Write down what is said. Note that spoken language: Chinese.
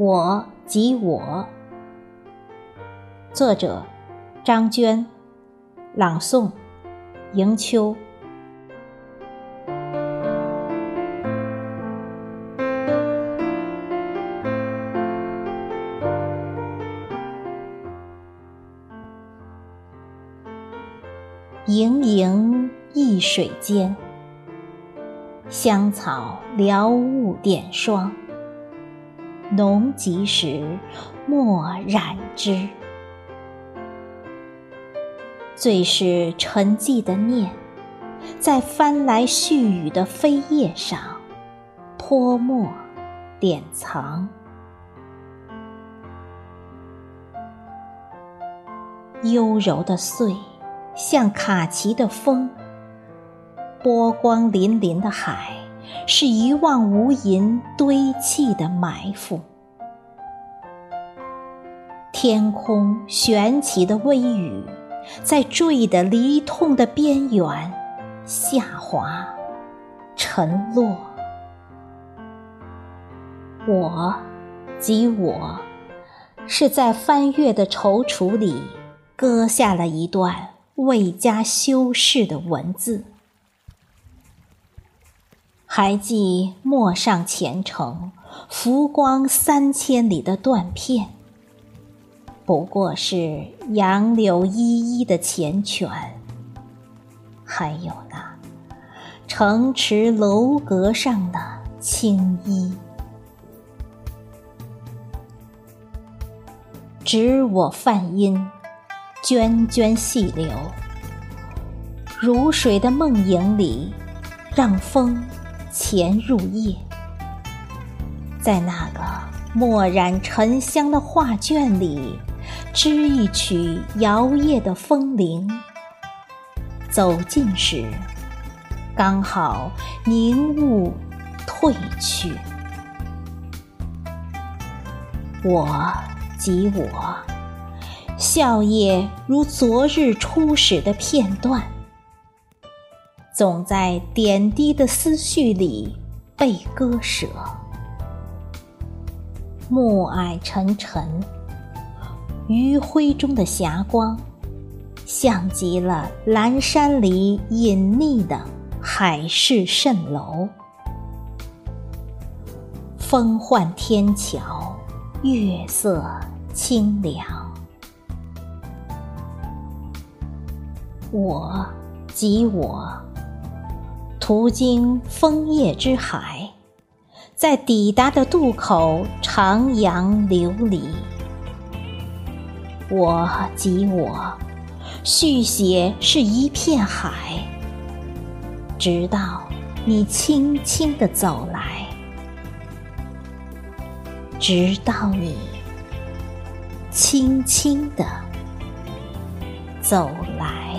我即我。作者：张娟，朗诵：迎秋。盈盈一水间，香草撩雾点霜。浓极时，莫染之。最是沉寂的念，在翻来絮语的飞叶上泼墨点藏。幽柔的碎，像卡其的风；波光粼粼的海。是一望无垠堆砌的埋伏，天空悬起的微雨，在坠的离痛的边缘下滑沉落。我，即我，是在翻阅的踌躇里，割下了一段未加修饰的文字。还记陌上前程，浮光三千里的断片，不过是杨柳依依的缱绻。还有那城池楼阁上的青衣，指我泛音，涓涓细流，如水的梦影里，让风。潜入夜，在那个墨染沉香的画卷里，织一曲摇曳的风铃。走近时，刚好凝雾褪去。我即我，笑靥如昨日初始的片段。总在点滴的思绪里被割舍，暮霭沉沉，余晖中的霞光，像极了阑珊里隐匿的海市蜃楼。风唤天桥，月色清凉，我即我。途经枫叶之海，在抵达的渡口徜徉流离。我即我，续写是一片海，直到你轻轻地走来，直到你轻轻地走来。